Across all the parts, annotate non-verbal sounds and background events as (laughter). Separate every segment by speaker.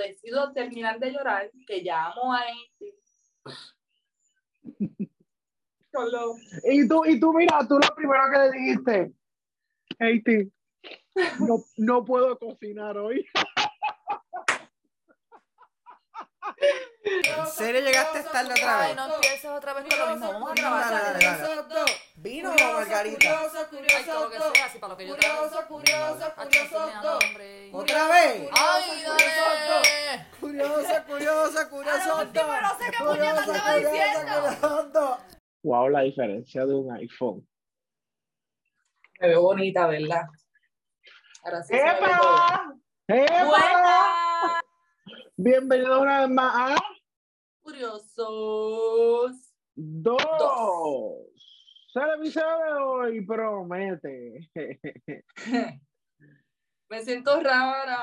Speaker 1: decido terminar de llorar, que llamo a Haiti. (laughs) Solo.
Speaker 2: Y tú, y tú, mira, tú lo primero que le dijiste, Haiti, no, no puedo cocinar hoy. (laughs)
Speaker 3: ¿En serio llegaste a estar otra
Speaker 1: Ay,
Speaker 3: vez?
Speaker 1: no empieces otra vez con lo mismo. Vamos a grabar.
Speaker 3: Dale, dale, dale. ¿Vino o margarita?
Speaker 1: Ay, todo lo que sea, así para lo que yo traigo.
Speaker 4: curioso,
Speaker 1: Ay, da hambre.
Speaker 3: ¿Otra vez?
Speaker 1: Ay, dale. A lo último no sé qué puñeta estaba diciendo.
Speaker 2: Wow, la diferencia de un iPhone.
Speaker 1: Me veo bonita, ¿verdad? Ahora sí se ve.
Speaker 2: ¡Epa! ¡Epa!
Speaker 1: Buenas,
Speaker 2: Bienvenido una vez más a
Speaker 1: curiosos.
Speaker 2: dos. El episodio de hoy promete. (laughs)
Speaker 1: Me siento rara.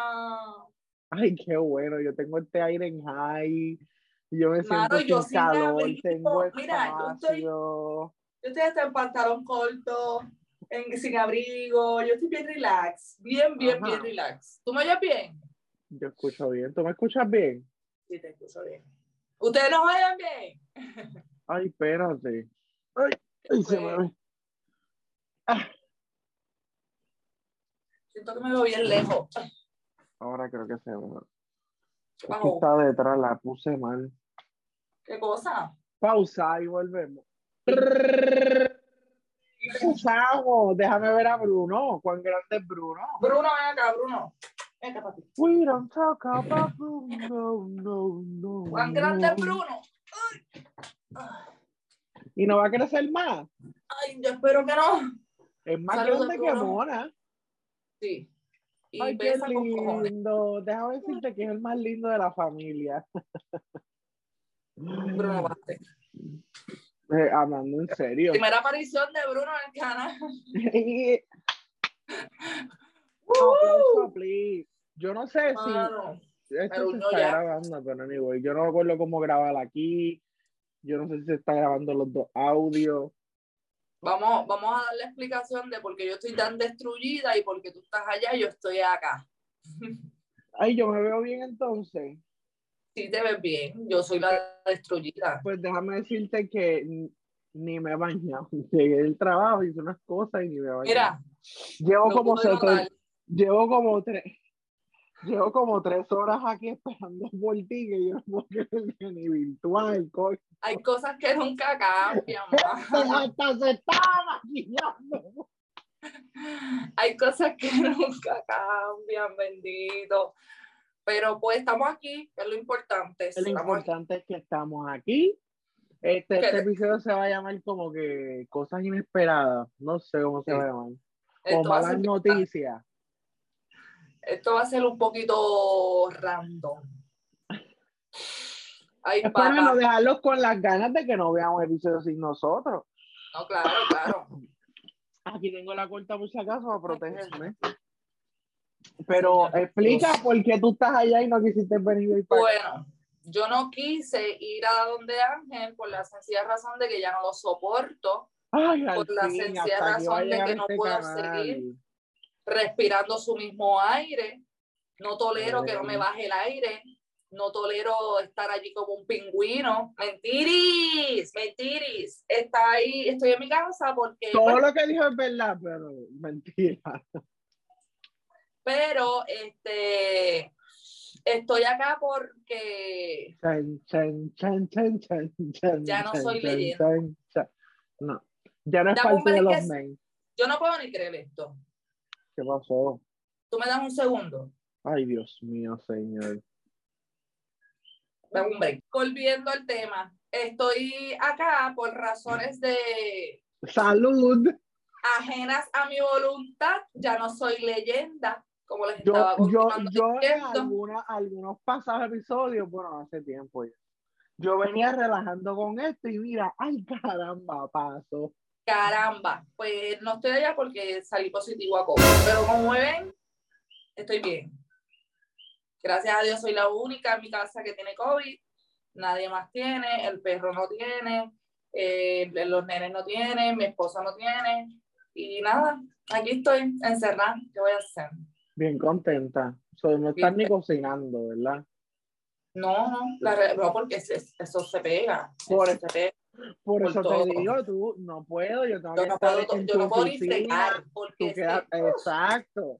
Speaker 2: Ay, qué bueno. Yo tengo este aire en high. Yo me siento
Speaker 1: yo
Speaker 2: sin calor.
Speaker 1: Mira, yo estoy-. Yo estoy hasta en pantalón corto, en, sin abrigo. Yo estoy bien relax. Bien, bien,
Speaker 2: Ajá.
Speaker 1: bien relax. ¿Tú me oyes bien?
Speaker 2: Yo escucho bien. ¿Tú me escuchas bien?
Speaker 1: Sí, te escucho bien. ¿Ustedes nos oyen bien?
Speaker 2: Ay, espérate. Ay, ay, se me ve.
Speaker 1: Siento que me veo bien lejos.
Speaker 2: Ahora creo que se ve.
Speaker 1: ¿Qué
Speaker 2: Es que está detrás, la puse mal.
Speaker 1: ¿Qué cosa?
Speaker 2: Pausa y volvemos. (laughs) Déjame ver a Bruno. ¿Cuán grande es Bruno?
Speaker 1: Bruno, ven acá, Bruno. Ven acá, papi.
Speaker 2: We don't talk about Bruno. No, no.
Speaker 1: ¿Cuán grande
Speaker 2: no.
Speaker 1: Bruno? Ay. Ay.
Speaker 2: ¿Y no va a crecer más?
Speaker 1: Ay, yo espero que no.
Speaker 2: Es más
Speaker 1: Saludos,
Speaker 2: grande que. Mona.
Speaker 1: Sí. Y
Speaker 2: Ay, qué lindo. Déjame decirte que es el más lindo de la familia.
Speaker 1: Bruno, bate.
Speaker 2: Eh, hablando en serio.
Speaker 1: Primera aparición de Bruno en el canal. (laughs)
Speaker 2: Please. Yo no sé si esto se
Speaker 1: no
Speaker 2: está
Speaker 1: ya.
Speaker 2: grabando, pero anyway, yo no me acuerdo cómo grabar aquí. Yo no sé si se está grabando los dos audios.
Speaker 1: Vamos, vamos a dar la explicación de por qué yo estoy tan destruida y por qué tú estás allá y yo estoy acá. (laughs)
Speaker 2: Ay, yo me veo bien entonces.
Speaker 1: Si te ves bien, yo soy la destruida.
Speaker 2: Pues déjame decirte que ni me he bañado. (laughs) Llegué del trabajo, hice unas cosas y ni me he bañado.
Speaker 1: Mira,
Speaker 2: llevo
Speaker 1: lo
Speaker 2: como llevo como tres llevo como tres horas aquí esperando (laughs) por ti que yo no puedo creer que ni virtual coño.
Speaker 1: hay cosas que nunca cambian. (laughs)
Speaker 2: hasta se estaba maquillando
Speaker 1: Hay cosas que (laughs) nunca cambian, bendito. Pero pues estamos aquí, es lo importante.
Speaker 2: lo
Speaker 1: Estamos aquí.
Speaker 2: importante es que estamos aquí este, este episodio se va a llamar como que cosas inesperadas no sé cómo se va a llamar o malas noticias
Speaker 1: esto va a ser un poquito random. Ay,
Speaker 2: es para no dejarlos con las ganas de que no veamos episodios sin nosotros
Speaker 1: No, claro, claro.
Speaker 2: Aquí tengo la corta por si acaso para protegerme. Pero explica por qué tú estás allá y no quisiste venir hoy para acá.
Speaker 1: Bueno, yo no quise ir a donde Ángel por la sencilla razón de que ya no lo soporto,
Speaker 2: Ay,
Speaker 1: por la
Speaker 2: fin,
Speaker 1: sencilla razón de que no
Speaker 2: este
Speaker 1: puedo
Speaker 2: canal.
Speaker 1: seguir. Respirando su mismo aire. No tolero que no me baje el aire. No tolero estar allí como un pingüino. Mentiris, mentiris. Está ahí, estoy en mi casa porque,
Speaker 2: Todo
Speaker 1: bueno,
Speaker 2: lo que dijo es verdad, pero mentira.
Speaker 1: pero este estoy acá porque
Speaker 2: Chan, chan, chan,
Speaker 1: Ya no soy leyenda.
Speaker 2: No, ya no es parte de los men.
Speaker 1: yo no puedo ni creer esto.
Speaker 2: ¿Qué pasó?
Speaker 1: Tú me das un segundo.
Speaker 2: Ay, Dios mío, señor.
Speaker 1: Dame un break. Volviendo al tema, estoy acá por razones de
Speaker 2: Salud.
Speaker 1: ajenas a mi voluntad, ya no soy leyenda, como les
Speaker 2: Yo,
Speaker 1: estaba
Speaker 2: yo, yo en alguna, algunos pasados episodios, bueno, hace tiempo ya. Yo venía relajando con esto y mira, ay caramba, paso.
Speaker 1: Caramba, pues no estoy allá porque salí positivo a COVID, pero como me ven, estoy bien. Gracias a Dios soy la única en mi casa que tiene COVID, nadie más tiene, el perro no tiene, eh, los nenes no tienen, mi esposa no tiene, y nada, aquí estoy encerrada, ¿qué voy a hacer?
Speaker 2: Bien contenta. So, no estás ni cocinando, ¿verdad?
Speaker 1: No, no, la no, porque es- eso se pega.
Speaker 2: Por
Speaker 1: eso se pega.
Speaker 2: Por,
Speaker 1: Por
Speaker 2: eso
Speaker 1: todo.
Speaker 2: te digo, tú no puedo, yo tengo
Speaker 1: Yo
Speaker 2: que
Speaker 1: no
Speaker 2: estar
Speaker 1: puedo,
Speaker 2: en
Speaker 1: yo
Speaker 2: tu
Speaker 1: no puedo ni fregar porque
Speaker 2: quedas- exacto.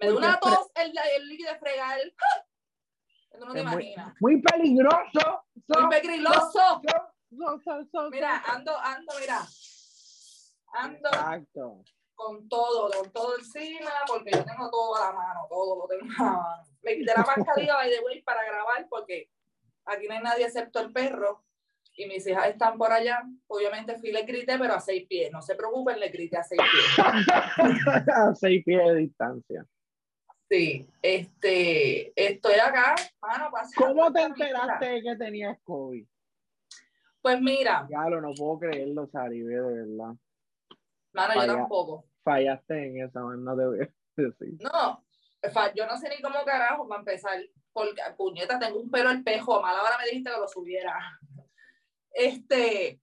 Speaker 1: me da una tos el, el líquido de fregar. Tú no te
Speaker 2: muy- peligroso.
Speaker 1: Muy
Speaker 2: So-
Speaker 1: peligroso.
Speaker 2: so- so- so- so-
Speaker 1: Mira, ando, ando, mira. Ando
Speaker 2: Exacto.
Speaker 1: con todo, con todo encima, porque yo tengo todo a la mano, todo lo tengo a la mano. Me quité la mascarilla, by the way, para grabar, porque aquí no hay nadie excepto el perro. Y mis hijas están por allá. Obviamente fui y les grité, pero a seis pies. No se preocupen, les grité a seis pies. (laughs)
Speaker 2: A seis pies de distancia.
Speaker 1: Sí, este, estoy acá, mano,
Speaker 2: ¿Cómo te enteraste que tenías COVID?
Speaker 1: Pues mira,
Speaker 2: Ya lo no puedo creerlo, Saribe, de verdad.
Speaker 1: mano, yo tampoco.
Speaker 2: Fallaste en eso, no te voy a (laughs) decir.
Speaker 1: No, yo no sé ni cómo carajo va a empezar, porque puñeta, tengo un pelo espejo, a mala hora me dijiste que lo subiera. Este,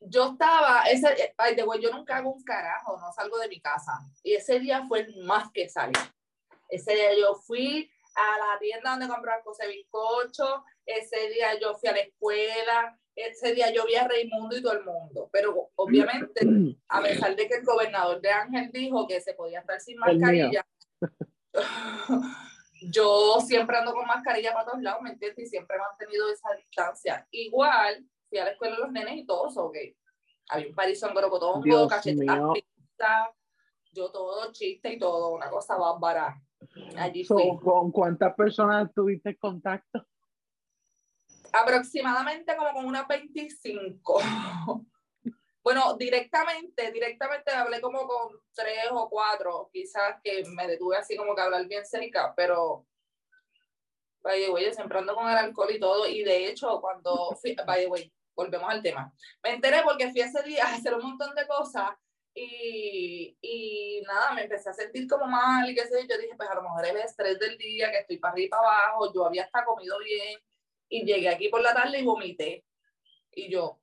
Speaker 1: yo estaba, ese, eh, ay, de güey, yo nunca hago un carajo, no salgo de mi casa. Y ese día fue el más que salí. Ese día yo fui a la tienda donde comprar cosas de bizcocho, ese día yo fui a la escuela, ese día yo vi a Raimundo y todo el mundo. Pero obviamente, (clears throat) a pesar de que el gobernador de Ángel dijo que se podía estar sin mascarilla, (laughs) yo siempre ando con mascarilla para todos lados, ¿me entiendes? Y siempre he mantenido esa distancia. Igual, fui a la escuela de los nenes y todo eso, ok. Había un parizón gorocotongo, cachetadas, yo todo chiste y todo, una cosa bárbara. Allí
Speaker 2: So,
Speaker 1: fui.
Speaker 2: ¿Con cuántas personas tuviste contacto?
Speaker 1: aproximadamente como con unas 25. (laughs) Bueno, directamente, directamente hablé como con tres o cuatro, quizás que me detuve así como que hablar bien cerca, pero by the way, yo siempre ando con el alcohol y todo, y de hecho, cuando fui, by the way, volvemos al tema, me enteré porque fui ese día a hacer un montón de cosas y, y nada, me empecé a sentir como mal y qué sé yo, yo dije, pues a lo mejor es el estrés del día, que estoy para arriba y para abajo, yo había hasta comido bien, y llegué aquí por la tarde y vomité. Y yo,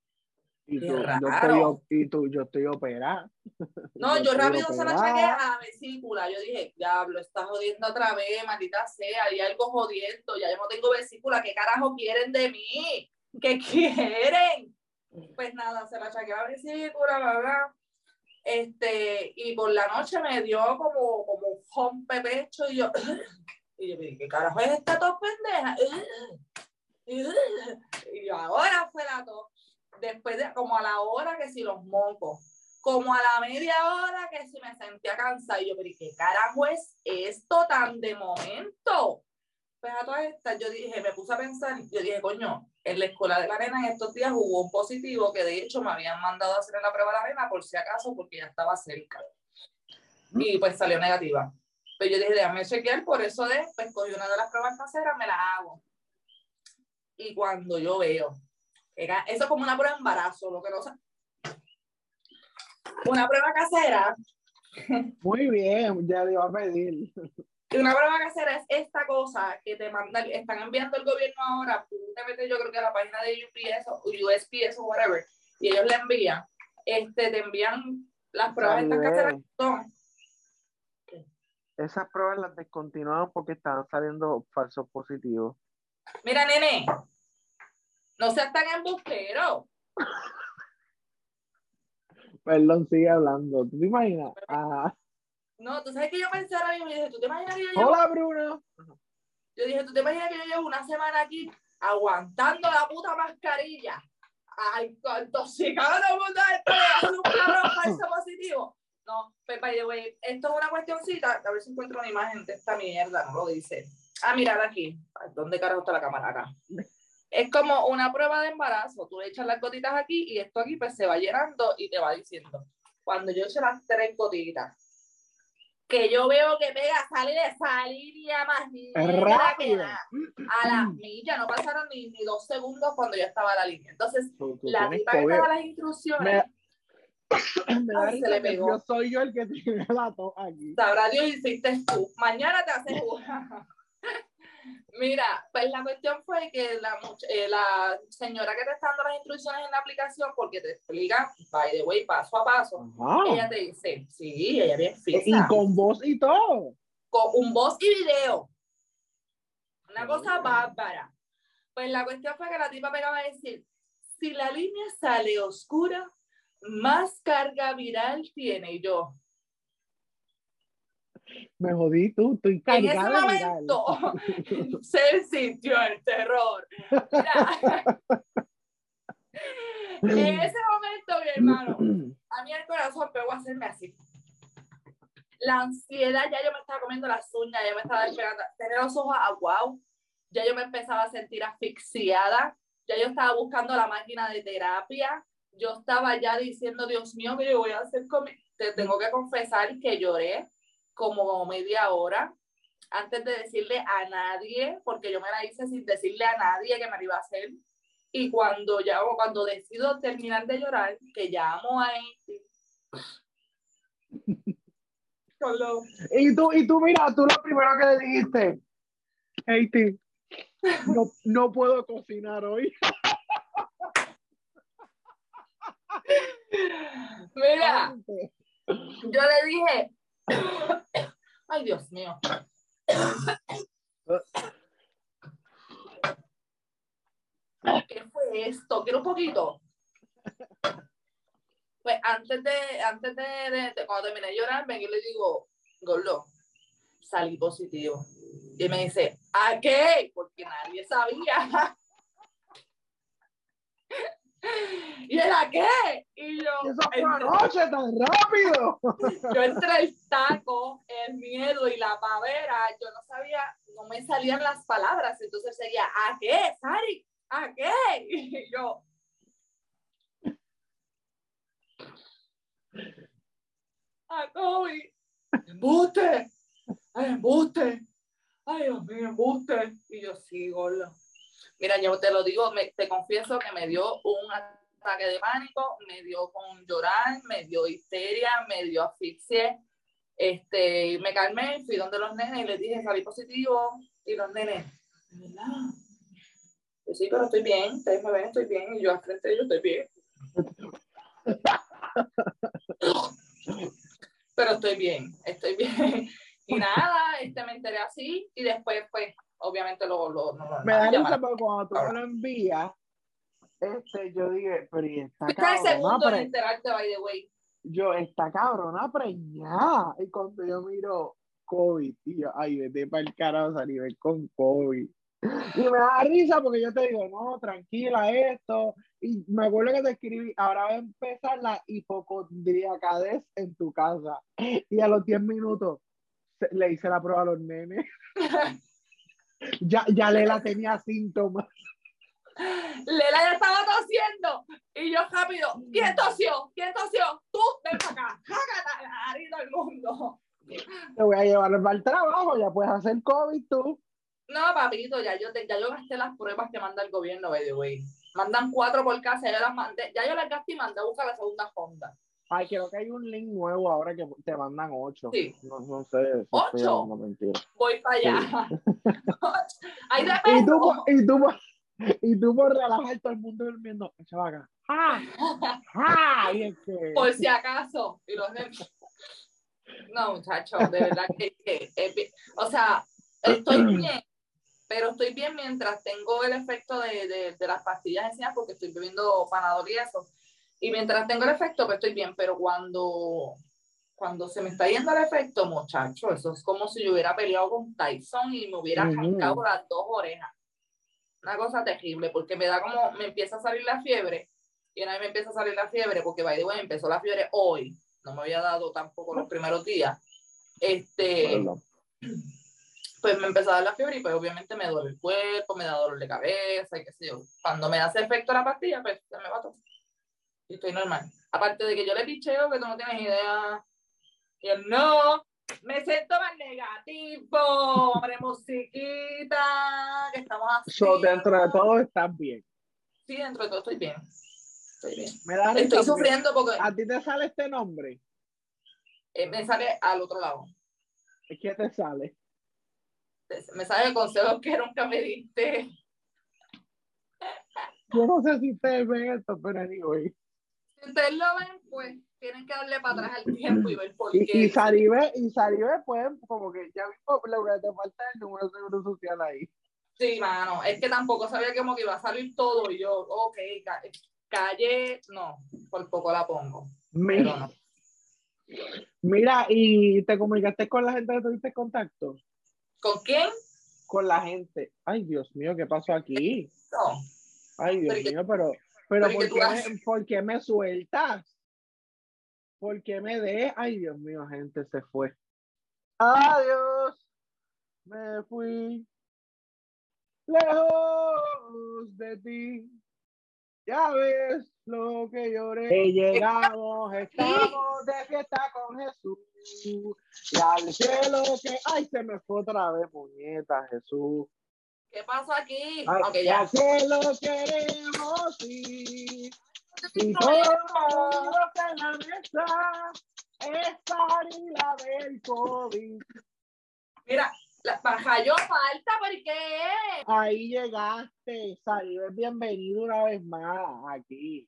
Speaker 2: Y tú, yo estoy, y tú, yo estoy operada. (laughs)
Speaker 1: no, yo rápido se
Speaker 2: operada.
Speaker 1: achaqué a la vesícula. Yo dije, diablo, estás jodiendo otra vez, maldita sea, hay algo jodiendo, ya yo no tengo vesícula, ¿qué carajo quieren de mí? ¿Qué (laughs) quieren? Pues nada, se la achaqué a la vesícula, bla, bla. Este, y por la noche me dio como, como un rompe pecho y yo, (clears throat) y yo dije, ¿qué carajo es esta tos pendeja? (clears throat) Y yo, ahora fue la tos. Después de como a la hora que si los mocos, como a la media hora que si me sentía cansada. Y yo, pero ¿y ¿qué carajo es esto tan de momento? Pues a todas estas, yo dije, me puse a pensar, yo dije, coño, en la escuela de la arena en estos días hubo un positivo que de hecho me habían mandado a hacer la prueba de la arena por si acaso, porque ya estaba cerca. Y pues salió negativa. Pues yo dije, déjame chequear, por eso de, pues cogí una de las pruebas caseras, me la hago. Y cuando yo veo, era- eso es como una prueba de embarazo, lo que no sé. Una prueba casera,
Speaker 2: Muy bien, ya le iba a pedir.
Speaker 1: Una prueba casera es esta cosa que te mandan, están enviando el gobierno ahora, tú te metes yo creo que a la página de UPS o USPS o whatever, y ellos le envían, este, te envían las pruebas estas caseras son,
Speaker 2: Esas pruebas las descontinuaron porque estaban saliendo falsos positivos.
Speaker 1: Mira, nene, no seas tan embustero. (laughs)
Speaker 2: Perdón, sigue hablando. ¿Tú te imaginas? Ah,
Speaker 1: No, tú sabes que yo pensé ahora mismo, y dije, ¿tú te imaginas que yo llevo,
Speaker 2: Hola, Bruno.
Speaker 1: yo dije, ¿tú te imaginas que yo llevo una semana aquí aguantando la puta mascarilla? Ay, intoxicado no mundo haciendo un cabrón falso positivo. No, pues by the way, esto es una cuestioncita, a ver si encuentro una imagen de esta mierda, no lo dice. Ah, mira, de aquí. ¿Dónde carajo está la cámara acá? Es como una prueba de embarazo. Tú le echas las gotitas aquí y esto aquí pues se va llenando y te va diciendo. Cuando yo echo las tres gotitas, que yo veo que pega, sale de esa línea más negra que
Speaker 2: rápido.
Speaker 1: A las millas, no pasaron ni, ni dos segundos cuando ya estaba la línea. Entonces,
Speaker 2: Tú, tú
Speaker 1: la tipa que las instrucciones,
Speaker 2: Me, (coughs) me
Speaker 1: Ay, se le pegó.
Speaker 2: yo soy yo el que (laughs) tiene la tos aquí.
Speaker 1: sabrá Dios hiciste tú. Mañana te haces una. (laughs) Mira, pues la cuestión fue que la, eh, la señora que te está dando las instrucciones en la aplicación, porque te explica, by the way, paso a paso, ella te dice, sí, ella bien
Speaker 2: Y
Speaker 1: fija,
Speaker 2: con voz y todo.
Speaker 1: con un voz y video. Una cosa bárbara. Pues la cuestión fue que la tipa pegaba a decir, si la línea sale oscura, más carga viral tiene Y yo.
Speaker 2: Me jodí tú, estoy
Speaker 1: En ese
Speaker 2: viral.
Speaker 1: momento (laughs) se sintió el terror. Mira, (laughs) en ese momento, mi hermano, a mí el corazón pegó a hacerme así. La ansiedad, ya yo me estaba comiendo las uñas, ya me estaba despegando, tenía los ojos aguados, ya yo me empezaba a sentir asfixiada, ya yo estaba buscando la máquina de terapia, yo estaba ya diciendo, Dios mío, ¿qué yo voy a hacer con mi-?" Te tengo que confesar que lloré como media hora antes de decirle a nadie, porque yo me la hice sin decirle a nadie que me la iba a hacer. Y cuando ya, cuando decido terminar de llorar, que llamo a (laughs) lo-
Speaker 2: Y tú, y tú, mira, tú lo primero que le dijiste, Haiti, no, no puedo cocinar hoy.
Speaker 1: Mira, yo le dije, ay Dios mío. ¿Qué fue esto? ¿Quiero un poquito? Pues antes de, antes de, cuando terminé de llorar, vengo y le digo, Gordo, salí positivo. Y me dice, ¿a qué? Porque nadie sabía. (laughs) ¿Y él a qué? Y yo,
Speaker 2: Eso fue anoche tan rápido. (laughs)
Speaker 1: yo entre el taco, el miedo y la pavera, yo no sabía, no me salían las palabras. Entonces seguía, ¿a qué, Sari? ¿A qué? (laughs) Y yo. A COVID. Embuste. Ay, embuste. Ay, Dios mío, embuste. Y yo, sí, gordo. Mira, yo te lo digo, te confieso que me dio un ataque de pánico, me dio con llorar, me dio histeria, me dio asfixia. Este, me calmé, fui donde los nenes y les dije, salí positivo. Y los nenes, ¿de verdad? Yo, sí, pero estoy bien, ustedes me ven, estoy bien. Y yo al frente de ellos estoy bien. (laughs) pero estoy bien, estoy bien. (laughs) Y nada, este, me enteré así y después, pues, obviamente lo, lo, no, lo-
Speaker 2: Me da risa porque cuando tú me lo envías, este, yo dije, pero y esta
Speaker 1: es el
Speaker 2: cabrona,
Speaker 1: en enterarte, by the way.
Speaker 2: yo, esta cabrona preñada. Y cuando yo miro COVID, y yo, ay, vete para el carajo a nivel con COVID. Y me da risa porque yo te digo, no, tranquila, esto. Y me acuerdo que te escribí, ahora va a empezar la hipocondriacadez en tu casa. Y a los 10 minutos le hice la prueba a los nenes. (laughs) Ya, ya Lela tenía síntomas.
Speaker 1: Lela ya estaba tosiendo y yo rápido, ¿quién tosió? ¿Quién tosió? Tú, ven para acá, jágata la nariz del mundo.
Speaker 2: Te voy a llevar al trabajo, ya puedes hacer COVID tú.
Speaker 1: No, papito, ya yo, te- ya yo gasté las pruebas que manda el gobierno, by the way. Mandan cuatro por casa, ya, las mandé, ya yo las gasté y mandé a buscar la segunda Honda.
Speaker 2: Ay, creo que hay un link nuevo ahora que te mandan ocho.
Speaker 1: Sí.
Speaker 2: No, no sé.
Speaker 1: ¿Ocho?
Speaker 2: mentira.
Speaker 1: Voy para allá. (laughs) Ahí
Speaker 2: Y tú, por- y tú, por- y tú por relajar todo el mundo durmiendo. Echa vaca. ¡Ah! ¡Ah! Y es que.
Speaker 1: por si acaso. Y los No, muchachos, de verdad que, que es o sea, estoy (clears throat) bien, pero estoy bien mientras tengo el efecto de, de, de las pastillas encima porque estoy bebiendo panadol y eso. Y mientras tengo el efecto, pues estoy bien, pero cuando, cuando se me está yendo el efecto, muchacho, eso es como si yo hubiera peleado con Tyson y me hubiera arrancado las dos orejas. Una cosa terrible, porque me da como, me empieza a salir la fiebre, y una vez me empieza a salir la fiebre, porque by the way, empezó la fiebre hoy, no me había dado tampoco los primeros días. Este, pues me empezó a dar la fiebre y pues obviamente me duele el cuerpo, me da dolor de cabeza y qué sé yo. Cuando me hace efecto la pastilla, pues se me va todo. Y estoy normal. Aparte de que yo le picheo que tú no tienes idea. Y él, no, me siento más negativo, hombre, musiquita, que estamos así.
Speaker 2: So, dentro de todo estás bien.
Speaker 1: Sí, dentro de todo estoy bien. Estoy bien.
Speaker 2: Me da risa
Speaker 1: Estoy sufriendo porque
Speaker 2: A ti te sale este nombre.
Speaker 1: eh, me sale al otro lado.
Speaker 2: Que te sale.
Speaker 1: Me sale el consejo que nunca me diste.
Speaker 2: Yo no sé si ustedes ven esto, pero anyway.
Speaker 1: Ustedes lo ven, pues tienen que darle para atrás al tiempo y ver por qué.
Speaker 2: Y, y Saribe, y Saribe, pues, como que ya mismo, Laura, te falta el número de seguro social ahí.
Speaker 1: Sí, mano, es que tampoco sabía como que iba a salir todo y yo, ok, ca- calle, no, por poco la pongo.
Speaker 2: Mi-
Speaker 1: Pero no.
Speaker 2: Mira, ¿y te comunicaste con la gente que tuviste contacto?
Speaker 1: ¿Con quién?
Speaker 2: Con la gente. Ay, Dios mío, ¿qué pasó aquí?
Speaker 1: No.
Speaker 2: Ay, Dios
Speaker 1: que-
Speaker 2: mío, pero, pero
Speaker 1: pero
Speaker 2: ¿por
Speaker 1: que tú
Speaker 2: qué,
Speaker 1: haces-
Speaker 2: me, por qué me sueltas? ¿Por qué me de? Ay, Dios mío, gente, se fue. Adiós, me fui lejos de ti. Ya ves lo que lloré. Que llegamos, estamos de fiesta con Jesús. Y al cielo que. Ay, se me fue otra vez, muñeca, Jesús.
Speaker 1: ¿Qué pasó aquí?
Speaker 2: Ay,
Speaker 1: ok,
Speaker 2: y
Speaker 1: ya.
Speaker 2: al cielo queremos ir. Y todos en la mesa es harina del COVID.
Speaker 1: Mira, la yo falta, ¿por qué?
Speaker 2: Ahí llegaste, Salió bienvenido una vez más aquí.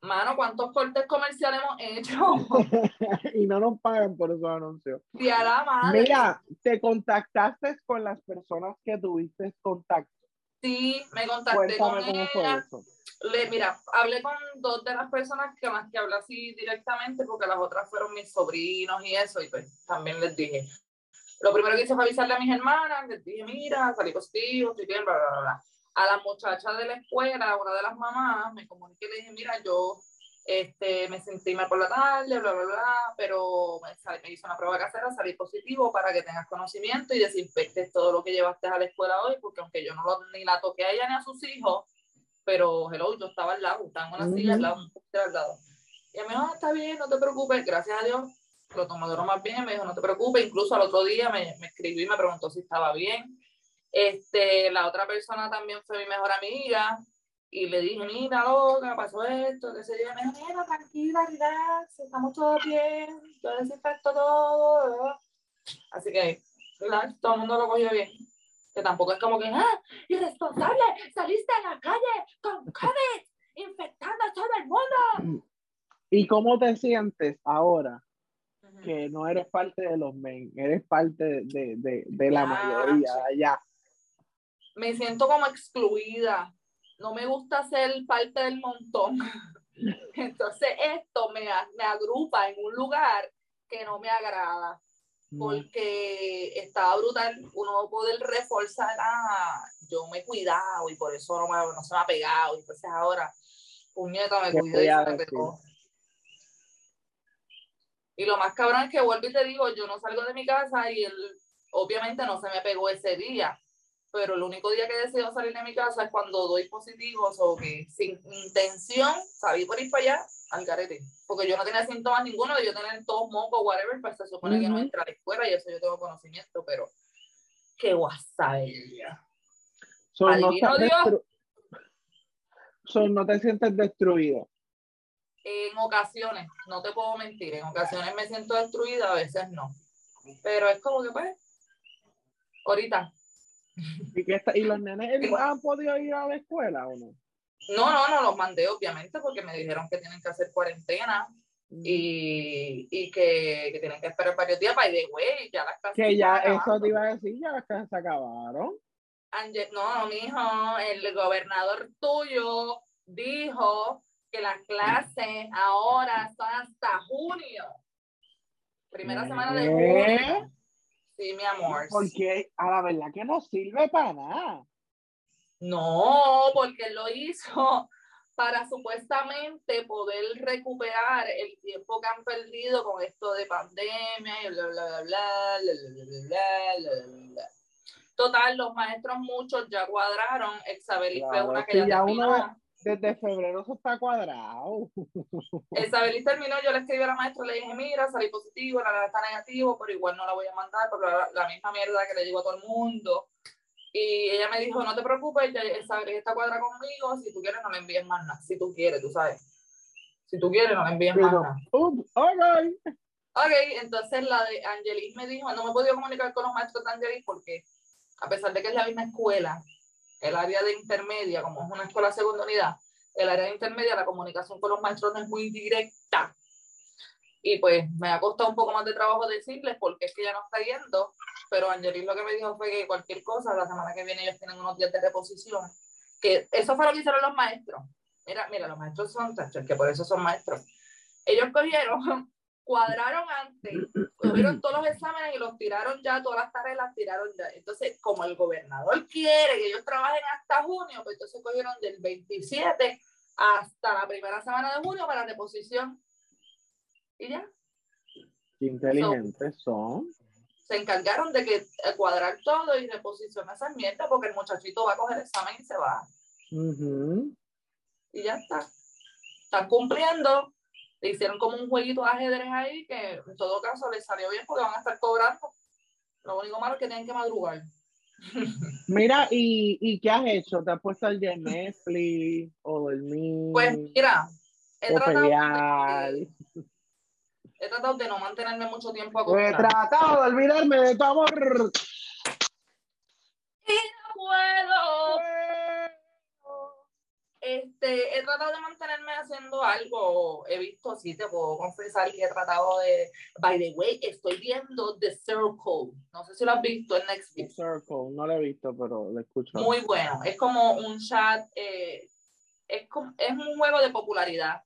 Speaker 1: Mano, ¿cuántos cortes comerciales hemos hecho? (laughs)
Speaker 2: y no nos pagan por esos anuncios.
Speaker 1: A la madre.
Speaker 2: Mira, te contactaste con las personas que tuviste contacto.
Speaker 1: Sí, me contacté
Speaker 2: Cuéntame
Speaker 1: con
Speaker 2: cómo fue
Speaker 1: ella.
Speaker 2: eso.
Speaker 1: Le, mira, hablé con dos de las personas que más que hablé así directamente, porque las otras fueron mis sobrinos y eso, y pues también les dije. Lo primero que hice fue avisarle a mis hermanas, les dije, mira, salí positivo, estoy bien, bla, bla, bla. A la muchacha de la escuela, una de las mamás, me comuniqué y le dije, mira, yo este, me sentí mal por la tarde, bla, bla, bla, pero me, sal- me hizo una prueba casera, salí positivo para que tengas conocimiento y desinfectes todo lo que llevaste a la escuela hoy, porque aunque yo no lo- ni la toqué a ella ni a sus hijos, pero hello, yo estaba al lado, estaba en una silla al lado, al lado. Y me dijo, ah, está bien, no te preocupes, gracias a Dios, lo lo más bien, me dijo, no te preocupes, incluso al otro día me, me escribió y me preguntó si estaba bien. Este, la otra persona también fue mi mejor amiga, y le dije, mira, loca, pasó esto, qué sé yo, me dijo, mira, tranquila, relax, estamos todos bien, yo desinfecto todo, así que, relax, todo el mundo lo cogió bien. Que tampoco es como que, ah, irresponsable, saliste a la calle con COVID, infectando a todo el mundo.
Speaker 2: ¿Y cómo te sientes ahora que no eres parte de los men, eres parte de, de, de, de la mayoría allá?
Speaker 1: Me siento como excluida. No me gusta ser parte del montón. (laughs) Entonces esto me, me agrupa en un lugar que no me agrada. porque estaba brutal uno poder reforzar, ah, yo me he cuidado y por eso no, me, no se me ha pegado, y entonces ahora, puñeta, me
Speaker 2: ¿Qué
Speaker 1: cuidé y se me pegó. Y lo más cabrón es que vuelvo y te digo, yo no salgo de mi casa y él obviamente no se me pegó ese día, pero el único día que decido salir de mi casa es cuando doy positivos o que sin intención salí por ir para allá al garete. Porque yo no tenía síntomas ninguno de yo tener tos, moco, whatever, pues se supone que no
Speaker 2: Ujú.
Speaker 1: entra a la escuela y eso yo tengo conocimiento, pero qué guasa ella.
Speaker 2: So, no,
Speaker 1: Dios.
Speaker 2: So, no te sientes destruido.
Speaker 1: En ocasiones, no te puedo mentir, en ocasiones me siento destruida, a veces no. Pero es como que pues, ahorita.
Speaker 2: ¿Y, que está- ¿Y los nenes han podido ir a la escuela o no?
Speaker 1: No, no, no los mandé obviamente porque me dijeron que tienen que hacer cuarentena y, y que, que tienen que esperar varios días para ir de güey, ya las clases
Speaker 2: Que ya, eso te iba a decir, ya las clases se acabaron.
Speaker 1: No, mijo, el gobernador tuyo dijo que las clases ahora son hasta junio. Primera semana de
Speaker 2: ¿Qué?
Speaker 1: junio. Sí, mi amor.
Speaker 2: Porque a la verdad que no sirve para nada.
Speaker 1: No, porque lo hizo para supuestamente poder recuperar el tiempo que han perdido con esto de pandemia y bla, bla, bla, bla, bla, bla, bla, bla, bla, bla, bla. Total, los maestros muchos ya cuadraron, Exabelis fue
Speaker 2: Claro,
Speaker 1: una que ya
Speaker 2: ya
Speaker 1: terminó.
Speaker 2: uno Desde febrero eso está cuadrado.
Speaker 1: Exabelis terminó, yo le escribí a la maestra, le dije, mira, salí positivo, la verdad está negativo, pero igual no la voy a mandar, por la, la misma mierda que le digo a todo el mundo. Y ella me dijo, no te preocupes, ya Exabelis está cuadrada conmigo, si tú quieres no me envíes más nada, si tú quieres, tú sabes. Si tú quieres no me envíes más
Speaker 2: Pero,
Speaker 1: nada.
Speaker 2: ups, ok.
Speaker 1: Ok, entonces la de Angelis me dijo, no me he podido comunicar con los maestros de Angelis porque a pesar de que es la misma escuela, el área de intermedia, como es una escuela segunda unidad, el área de intermedia, la comunicación con los maestros no es muy directa. Y pues me ha costado un poco más de trabajo decirles porque es que ya no está yendo, pero Angelis lo que me dijo fue que cualquier cosa, la semana que viene ellos tienen unos días de reposición, que eso fue lo que hicieron los maestros. Mira, mira, los maestros son tachos, que por eso son maestros. Ellos cogieron, cuadraron antes, cogieron todos los exámenes y los tiraron ya, todas las tareas las tiraron ya. Entonces, como el gobernador quiere que ellos trabajen hasta junio, pues entonces cogieron del 27 hasta la primera semana de junio para reposición. Y ya,
Speaker 2: Qué inteligentes son.
Speaker 1: se encargaron de que eh, cuadrar todo y reposicionar esa mierda porque el muchachito va a coger el examen y se va.
Speaker 2: Ujú.
Speaker 1: Y ya está. Están cumpliendo. Le hicieron como un jueguito de ajedrez ahí que en todo caso les salió bien porque van a estar cobrando. Lo único malo es que tienen que madrugar. (laughs)
Speaker 2: Mira, ¿y, ¿y qué has hecho? ¿Te has puesto al día Netflix o dormir?
Speaker 1: Pues mira, he tratado, de, he tratado de no mantenerme mucho tiempo
Speaker 2: He
Speaker 1: acostada.
Speaker 2: tratado de olvidarme de tu amor.
Speaker 1: Y no puedo. Este, he tratado de mantenerme haciendo algo. He visto, sí, te puedo confesar que he tratado de. By the way, estoy viendo The Circle. No sé si lo has visto en Netflix.
Speaker 2: Circle, no lo he visto, pero lo escucho.
Speaker 1: Muy bueno. Es como un chat. eh, es, como- es un juego de popularidad.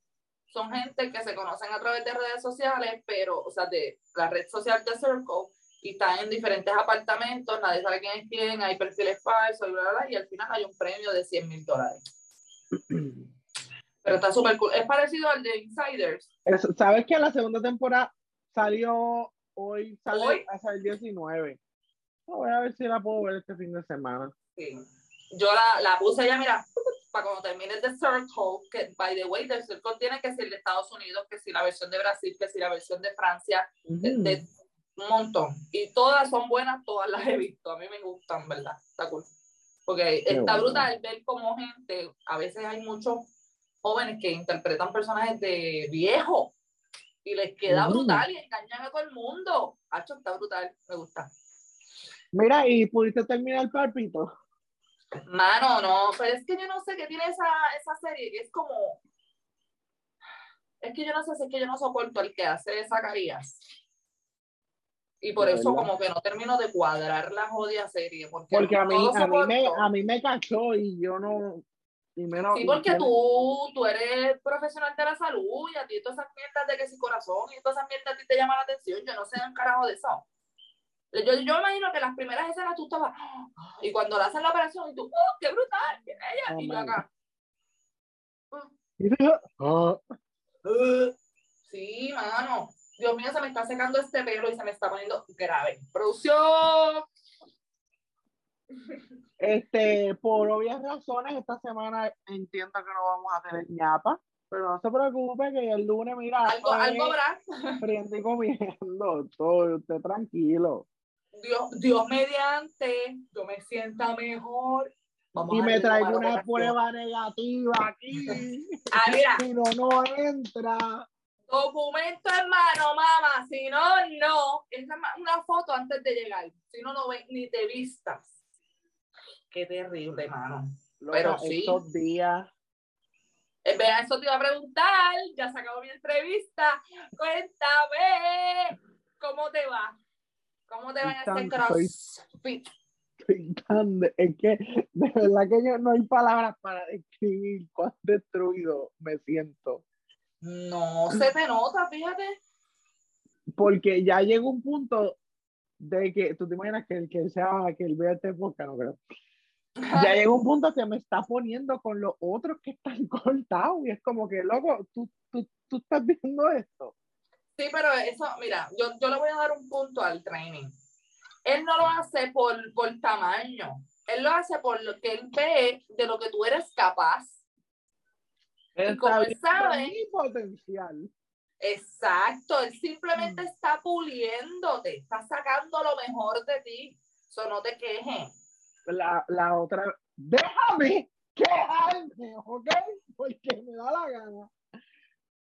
Speaker 1: Son gente que se conocen a través de redes sociales, pero, o sea, de la red social de Circle, y están en diferentes apartamentos, nadie sabe quién es quién, hay perfiles falsos, y bla, bla, bla, y al final hay un premio de 100 mil dólares. Pero está súper cool. Es parecido al de Insiders.
Speaker 2: Es- ¿Sabes que la segunda temporada salió hoy? Sale
Speaker 1: ¿Hoy?
Speaker 2: hasta el 19. No, voy a ver si la puedo ver este fin de semana.
Speaker 1: Sí. Yo la, la puse ya, mira, para cuando termine The Circle, que, by the way, The Circle tiene que ser de Estados Unidos, que si la versión de Brasil, que si la versión de Francia, de un montón. Y todas son buenas, todas las he visto. A mí me gustan, ¿verdad? Está cool. Porque está
Speaker 2: bueno.
Speaker 1: brutal ver como gente, a veces hay muchos jóvenes que interpretan personajes de viejo y les queda brutal y engañan a todo el mundo. Hacho, está brutal, me gusta.
Speaker 2: Mira, ¿y pudiste terminar el palpito?
Speaker 1: Mano, no, pero es que yo no sé qué tiene esa, esa serie, que es como. Es que yo no sé si es que yo no soporto el que hace Zacarías. Y por eso, como que no termino de cuadrar la jodida serie. Porque,
Speaker 2: Porque a mí, a mí, me, a mí me cachó y yo no. Y menos,
Speaker 1: Sí, porque tú, tú eres profesional de la salud y a ti todas esas mierdas de que si corazón y todas esas mierdas a ti te llaman la atención. Yo no sé un carajo de eso. Yo, yo imagino que las primeras escenas tú estabas, y cuando le hacen la operación y tú, ¡oh, qué brutal! qué bella",
Speaker 2: Oh,
Speaker 1: y yo acá, "Ugh". sí, mano. Dios mío, se me está secando este pelo y se me está poniendo grave. Producción.
Speaker 2: Este, por obvias razones, esta semana entiendo que no vamos a tener ñapa, pero no se preocupe que el lunes, mira,
Speaker 1: Algo, algo habrá.
Speaker 2: friendo y comiendo, todo, usted tranquilo.
Speaker 1: Dios, Dios mediante, yo me sienta mejor. Vamos
Speaker 2: Y me traigo una prueba negativa aquí.
Speaker 1: Ah, mira, (laughs)
Speaker 2: Si no, no entra.
Speaker 1: Documento en mano, mamá. Si no, no. Es una foto antes de llegar. Si no, no ven ni te vistas. Qué terrible, mano.
Speaker 2: Loca,
Speaker 1: Pero sí.
Speaker 2: estos días,
Speaker 1: Eh, Vea, eso te iba a preguntar. Ya se acabó mi entrevista. Cuéntame. ¿Cómo te va? ¿Cómo te va en este crossfit?
Speaker 2: es que de verdad que yo no hay palabras para describir cuán destruido me siento.
Speaker 1: No se te nota, fíjate.
Speaker 2: Porque ya llega un punto de que tú te imaginas que el que sea que él vea este podcast, no creo. Ya llega un punto que me está poniendo con los otros que están (laughs) cortados y es como que, loco, tú, tú, tú estás viendo esto.
Speaker 1: Sí, pero eso, mira, yo, yo le voy a dar un punto al training. Él no lo hace por, por tamaño, él lo hace por lo que él ve de lo que tú eres capaz.
Speaker 2: Él
Speaker 1: como él sabe-
Speaker 2: potencial.
Speaker 1: Exacto, él
Speaker 2: Mm.
Speaker 1: simplemente está puliéndote, está sacando lo mejor de ti. Eso no te quejes.
Speaker 2: La, la otra, déjame quejarme, ¿ok? Porque me da la gana.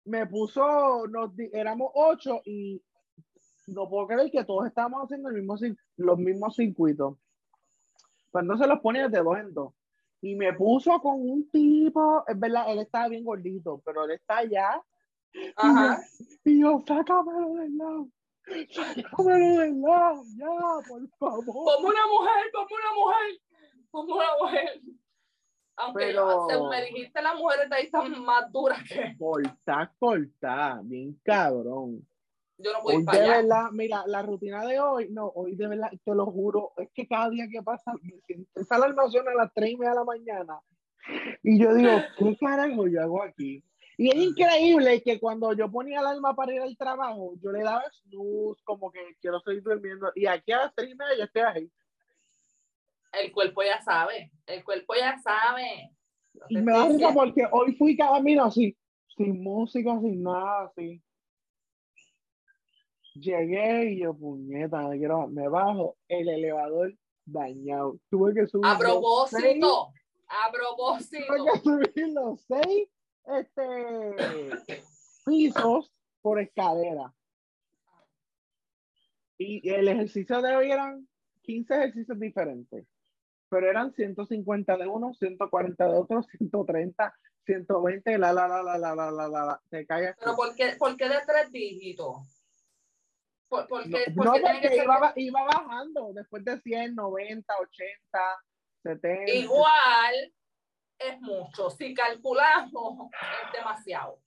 Speaker 2: Me puso, nos, di- éramos ocho y no puedo creer que todos estábamos haciendo el mismo, los mismos circuitos. Pues entonces los ponía de dos en dos. Y me puso con un tipo, es verdad, él estaba bien gordito, pero él está ya
Speaker 1: Ajá.
Speaker 2: Y yo, sácamelo del lado. Sácamelo del lado, ya, por favor.
Speaker 1: Como una mujer, como una mujer, como una mujer. Aunque
Speaker 2: Pero-
Speaker 1: según me dijiste, las mujeres de ahí están más duras que
Speaker 2: Cortá, cortá, bien cabrón.
Speaker 1: Yo no puedo
Speaker 2: Hoy de
Speaker 1: para allá.
Speaker 2: verdad, mira, la rutina de hoy, no, hoy de verdad, te lo juro, es que cada día que pasa, me siento- esa alarma suena a las 3 y media de la mañana. Y yo digo, (laughs) ¿qué carajo yo hago aquí? Y es increíble que cuando yo ponía alarma para ir al trabajo, yo le daba snooze, como que quiero seguir durmiendo. Y aquí a las 3 y media yo estoy ahí.
Speaker 1: El cuerpo ya sabe, el cuerpo ya sabe. No
Speaker 2: Y me da porque hoy fui camino así, sin música, sin nada, así. Llegué y yo, puñeta, me, quiero, me bajo, el elevador dañado. Tuve que subir.
Speaker 1: A
Speaker 2: los seis-
Speaker 1: propósito, a
Speaker 2: tuve
Speaker 1: propósito.
Speaker 2: que subir los seis este, pisos por escalera. Y el ejercicio de hoy eran 15 ejercicios diferentes, pero eran 150 de uno, 140 de otro, 130, 120, la, la, la, la, la, la, la, la, la. Te cae así.
Speaker 1: Pero ¿por qué, por qué de tres dígitos? ¿Por, por
Speaker 2: No,
Speaker 1: qué, por
Speaker 2: no, porque
Speaker 1: ser
Speaker 2: iba, ba- iba bajando después de 100, 90, 80, 70.
Speaker 1: igual? Es mucho. Si calculamos, es demasiado.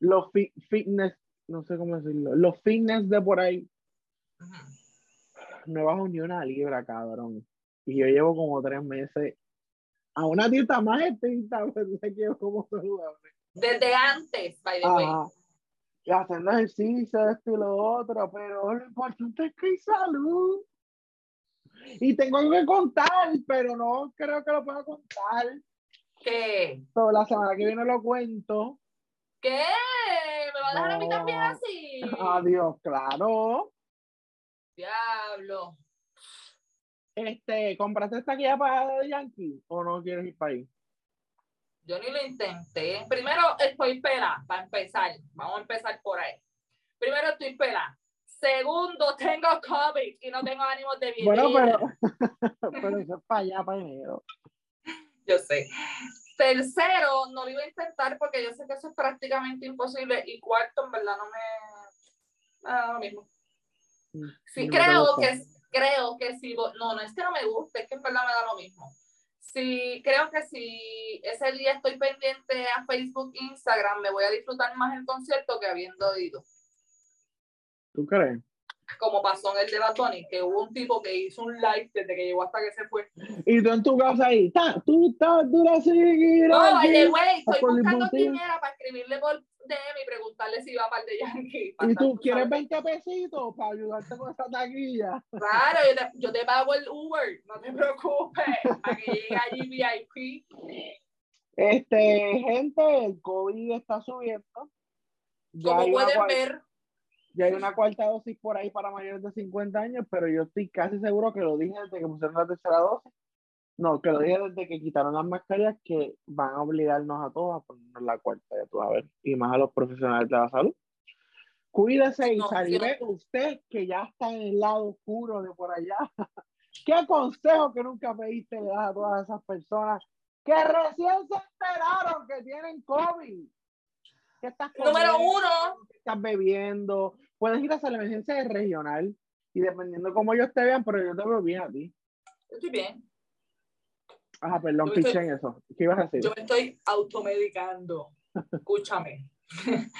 Speaker 2: Los fi- fitness, no sé cómo decirlo, los fitness de por ahí,
Speaker 1: Ujú.
Speaker 2: no bajo ni una libra, cabrón. Y yo llevo como tres meses a una dieta más estricta, (laughs) pero sé que yo como saludable.
Speaker 1: Desde antes, by the way.
Speaker 2: Ajá. Y haciendo ejercicio, esto y lo otro, pero lo importante es que hay salud. Y tengo algo que contar, pero no creo que lo pueda contar.
Speaker 1: ¿Qué?
Speaker 2: So, la semana que viene lo cuento.
Speaker 1: ¿Qué? ¿Me va a dejar a mí
Speaker 2: No.
Speaker 1: también así?
Speaker 2: Adiós, claro.
Speaker 1: Diablo.
Speaker 2: Este, ¿compraste esta guía para Yankee o no quieres ir para ahí?
Speaker 1: Yo ni lo intenté. Primero estoy pela, para empezar. Vamos a empezar por ahí. Primero estoy pela. Segundo, (laughs) tengo COVID y no tengo ánimos de vivir.
Speaker 2: Bueno, pero, (laughs) pero eso es para allá, para enero.
Speaker 1: Yo sé. Tercero, no lo iba a intentar porque yo sé que eso es prácticamente imposible. Y cuarto, en verdad, no me. me da lo mismo. Sí,
Speaker 2: No te
Speaker 1: creo que, creo que si, vo- no, no es que no me guste, es que en verdad me da lo mismo. Sí, creo que si ese día estoy pendiente a Facebook, Instagram, me voy a disfrutar más el concierto que habiendo ido.
Speaker 2: ¿Tú crees?
Speaker 1: Como pasó en el de Bad Bunny, que hubo un tipo que hizo un live desde que llegó hasta que se fue.
Speaker 2: Y tú en tu casa ahí, ta, tú estás dura seguir.
Speaker 1: No, the
Speaker 2: aquí.
Speaker 1: way, estoy
Speaker 2: el
Speaker 1: buscando quién era para escribirle por DM y preguntarle si iba para el de Yankee.
Speaker 2: Y tú quieres
Speaker 1: sabes.
Speaker 2: 20 pesitos para ayudarte con esa taquilla.
Speaker 1: Claro, yo te, yo te pago el Uber, no te preocupes, para que llegue allí VIP.
Speaker 2: Este, gente, el COVID está subiendo. Ya
Speaker 1: Como pueden ver,
Speaker 2: ya hay una cuarta dosis por ahí para mayores de 50 años, pero yo estoy casi seguro que lo dije desde que pusieron la tercera dosis. No, que lo dije desde que quitaron las mascarillas que van a obligarnos a todos a ponernos la cuarta, ya tú a ver, y más a los profesionales de la salud. Cuídese y
Speaker 1: No,
Speaker 2: salve usted que ya está en el lado oscuro de por allá. (laughs) ¿Qué consejo que nunca pediste le das a todas esas personas que recién se enteraron que tienen COVID? ¿Qué estás
Speaker 1: número
Speaker 2: comiendo?
Speaker 1: uno,
Speaker 2: ¿Qué estás bebiendo? Puedes ir a la emergencia regional y dependiendo cómo ellos te vean, pero yo te veo bien a ti.
Speaker 1: estoy bien.
Speaker 2: Ajá, perdón,
Speaker 1: Yo
Speaker 2: piché en eso. ¿Qué ibas a decir?
Speaker 1: Yo me estoy automedicando. (laughs) Escúchame. (laughs)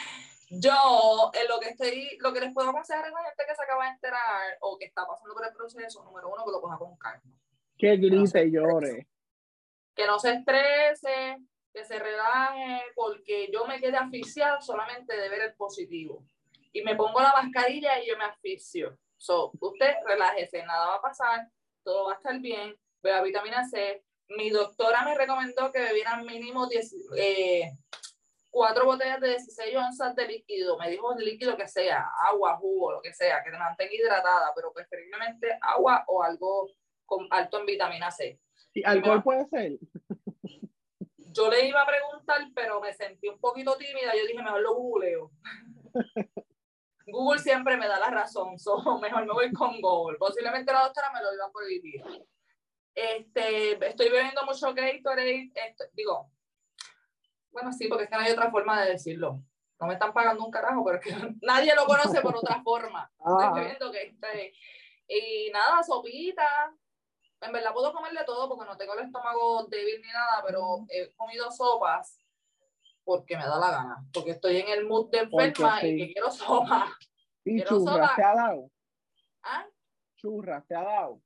Speaker 1: Yo, en lo que estoy, lo que les puedo aconsejar a la gente que se acaba de enterar o que está pasando por el proceso, número uno, que lo coja con calma.
Speaker 2: Que grite y llore.
Speaker 1: Que no se estrese, que se relaje, porque yo me quedé asfixiada solamente de ver el positivo. Y me pongo la mascarilla y yo me asfixio. So, usted relájese, nada va a pasar, todo va a estar bien, beba vitamina C. Mi doctora me recomendó que bebieran mínimo 10, eh, cuatro botellas de 16 onzas de líquido. Me dijo el líquido que sea, agua, jugo, lo que sea, que te mantenga hidratada, pero preferiblemente agua o algo con alto en vitamina C.
Speaker 2: ¿Y alcohol puede ser?
Speaker 1: Yo le iba a preguntar, pero me sentí un poquito tímida. Yo dije, mejor lo googleo. (laughs) Google siempre me da la razón, so (laughs) mejor me voy con Google. Posiblemente la doctora me lo iba a prohibir. Este, estoy bebiendo mucho Gatorade, esto- digo, bueno, sí, porque es que no hay otra forma de decirlo. No me están pagando un carajo, pero es que (laughs) nadie lo conoce por otra forma. (laughs)
Speaker 2: Ah.
Speaker 1: Estoy viendo que este, y nada, sopita. En verdad puedo comerle todo porque no tengo el estómago débil ni nada, pero he comido sopas porque me da la gana. Porque estoy en el mood de enferma y que quiero sopa. (laughs)
Speaker 2: Y
Speaker 1: Pero
Speaker 2: churras,
Speaker 1: sopa-
Speaker 2: ¿te ha dado?
Speaker 1: ¿Ah?
Speaker 2: Churras, ¿te ha dado?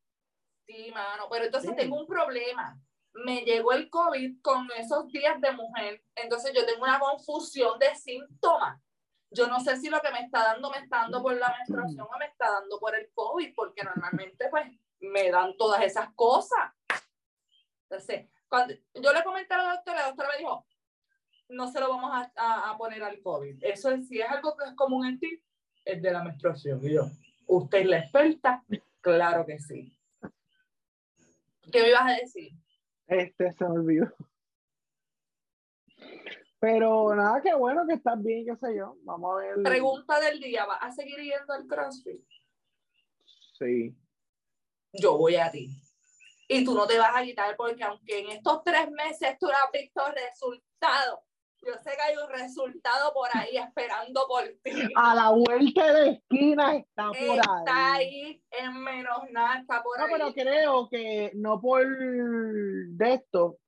Speaker 1: Sí, mano, pero entonces
Speaker 2: Sí.
Speaker 1: tengo un problema. Me llegó el COVID con esos días de mujer, entonces yo tengo una confusión de síntomas. Yo no sé si lo que me está dando me está dando por la menstruación o me está dando por el COVID, porque normalmente pues me dan todas esas cosas. Entonces, cuando yo le comenté a la doctora, la doctora me dijo, no se lo vamos a, a- a poner al COVID. Eso es, si es algo que es común en ti, es de la menstruación. Y yo, ¿usted es la experta? Claro que sí. ¿Qué me ibas a decir?
Speaker 2: Este se me olvidó. Pero nada, qué bueno que estás bien, qué sé yo. Vamos a ver.
Speaker 1: Pregunta del día, ¿vas a seguir yendo al CrossFit?
Speaker 2: Sí.
Speaker 1: Yo voy a ti. Y tú no te vas a quitar porque aunque en estos tres meses tú no has visto resultados, yo sé que hay un resultado por ahí esperando por ti.
Speaker 2: A la vuelta de esquina está por
Speaker 1: Está
Speaker 2: ahí.
Speaker 1: ahí en menos nada, está por
Speaker 2: No, pero
Speaker 1: ahí.
Speaker 2: creo que no por de esto,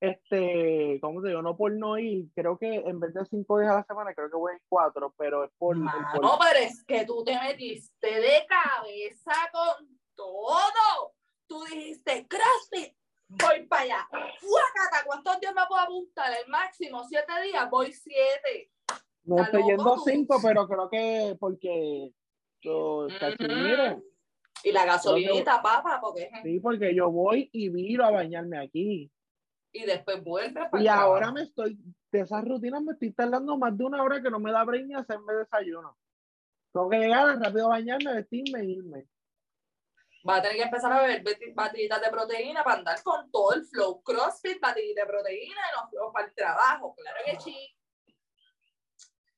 Speaker 2: este, ¿cómo te digo? No por no ir, creo que en vez de cinco días a la semana, creo que voy en cuatro, pero es por, por-
Speaker 1: pero es que tú te metiste de cabeza con todo. Tú dijiste, CrossFit, voy para allá. Fuácata, ¿cuántos días me puedo apuntar? El máximo, siete días, voy siete.
Speaker 2: no estoy yendo cinco, pero creo que porque yo, Casimiro,
Speaker 1: Ujú. Y la gasolinita, papa, porque
Speaker 2: sí, porque yo voy y viro a bañarme aquí.
Speaker 1: y después vuelves
Speaker 2: Y ahora me estoy, de esas rutinas me estoy tardando más de una hora que no me da ni hacerme desayuno. Tengo que llegar rápido a bañarme, vestirme e irme.
Speaker 1: Va a tener que empezar a beber bati- batiditas de proteína para andar con todo el flow. CrossFit, batidita de proteína y los flow para el trabajo. Claro que sí.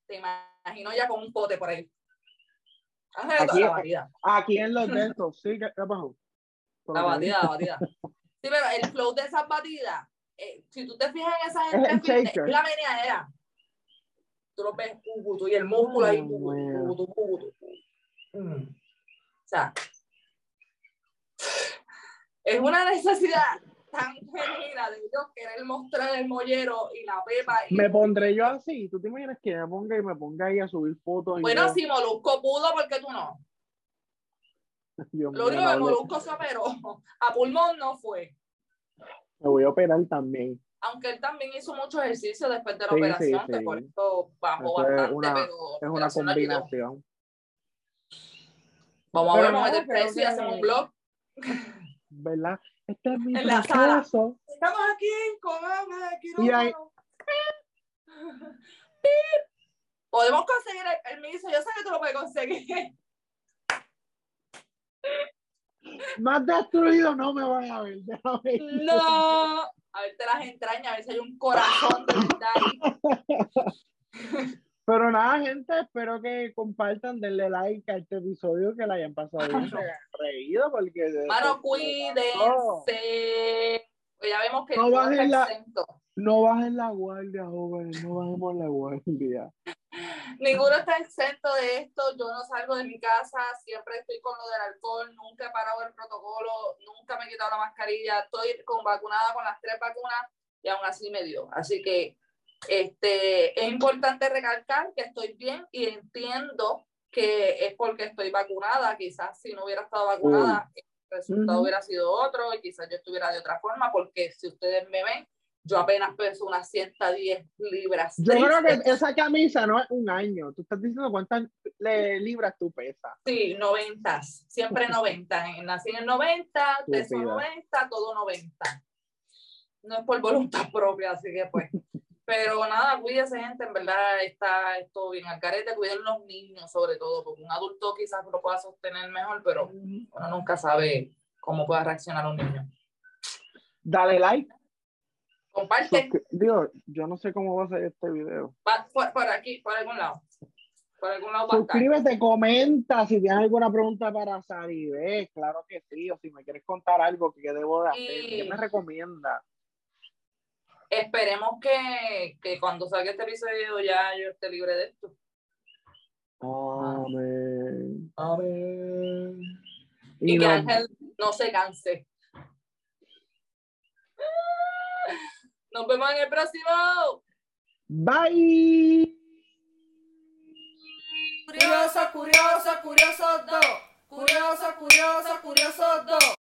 Speaker 1: Te imagino ya con un pote por ahí.
Speaker 2: Aquí-. Aquí en los de estos, sí, ¿qué, qué pasó?
Speaker 1: La batida, la batida. Sí, pero el flow de esas batidas, eh, si tú te fijas en esas
Speaker 2: Es el
Speaker 1: gente es la meneadera. Tú lo ves, y el músculo ahí. O sea, es una necesidad tan genuina de yo querer mostrar el mollero y la pepa. Y,
Speaker 2: Me pondré yo así. ¿Tú te imaginas que me ponga y me ponga ahí a subir fotos? y
Speaker 1: bueno,
Speaker 2: yo-
Speaker 1: si Molusco pudo, ¿por qué tú no? (laughs)
Speaker 2: Dios
Speaker 1: Lo único que. Molusco se operó, (laughs) a pulmón no fue.
Speaker 2: Me voy a operar también.
Speaker 1: aunque él también hizo mucho ejercicio después de la
Speaker 2: Sí, sí,
Speaker 1: operación, que
Speaker 2: sí.
Speaker 1: por eso bajó
Speaker 2: Eso es
Speaker 1: bastante,
Speaker 2: una-
Speaker 1: pero
Speaker 2: Es una
Speaker 1: operación
Speaker 2: combinación.
Speaker 1: Vamos a ver, vamos a meter precio y hacemos un blog.
Speaker 2: ¿Verdad? Este es mi
Speaker 1: En la sala.
Speaker 2: proceso.
Speaker 1: Estamos aquí con Ángel
Speaker 2: Y ahí-
Speaker 1: quirófano. (laughs) Podemos conseguir el permiso, yo sé que tú lo puedes conseguir. (laughs)
Speaker 2: Más destruido no me van a ver. déjame ir.
Speaker 1: No, a verte las entrañas, a ver si hay un corazón de verdad. (laughs)
Speaker 2: Pero nada, gente, espero que compartan, denle like a este episodio, que la hayan pasado bien, se hayan (laughs) reído, porque...
Speaker 1: Mano, cuídense. Ya vemos que
Speaker 2: No bajen la-. No bajen la guardia, jóvenes, no bajemos la guardia. (laughs)
Speaker 1: Ninguno está exento de esto. Yo no salgo de mi casa, siempre estoy con lo del alcohol, nunca he parado el protocolo, nunca me he quitado la mascarilla. Estoy con vacunada con las tres vacunas y aún así me dio. Así que este, es importante recalcar que estoy bien y entiendo que es porque estoy vacunada. Quizás si no hubiera estado vacunada, el resultado hubiera sido otro y quizás yo estuviera de otra forma, porque si ustedes me ven, yo apenas peso unas 110 libras.
Speaker 2: Yo creo que esa camisa no es un año. Tú estás diciendo cuántas libras tú pesas.
Speaker 1: Sí, 90, siempre 90. En- Nací en el 90, peso
Speaker 2: Estúpida.
Speaker 1: 90, todo 90. No es por voluntad propia, así que pues. Pero nada, cuídese, gente. En verdad está esto bien al carete. Cuiden los niños, sobre todo, porque un adulto quizás lo pueda sostener mejor, pero uno nunca sabe cómo pueda reaccionar un niño.
Speaker 2: Dale like.
Speaker 1: Comparte
Speaker 2: Digo, yo no sé cómo va a ser este video.
Speaker 1: va- por, por aquí, por algún lado. Por algún lado va.
Speaker 2: Suscríbete, comenta si tienes alguna pregunta para Saribé, claro que sí, o si me quieres contar algo que debo de hacer,
Speaker 1: Y-
Speaker 2: ¿qué me recomienda?
Speaker 1: Esperemos que, que cuando salga este episodio ya yo esté libre de esto.
Speaker 2: Amén.
Speaker 1: Amén.
Speaker 2: Y
Speaker 1: Y que Ángel no se canse. Nos vemos en el próximo.
Speaker 2: Bye.
Speaker 3: Curioso, curioso, curioso dos. Curioso, curioso, curioso dos.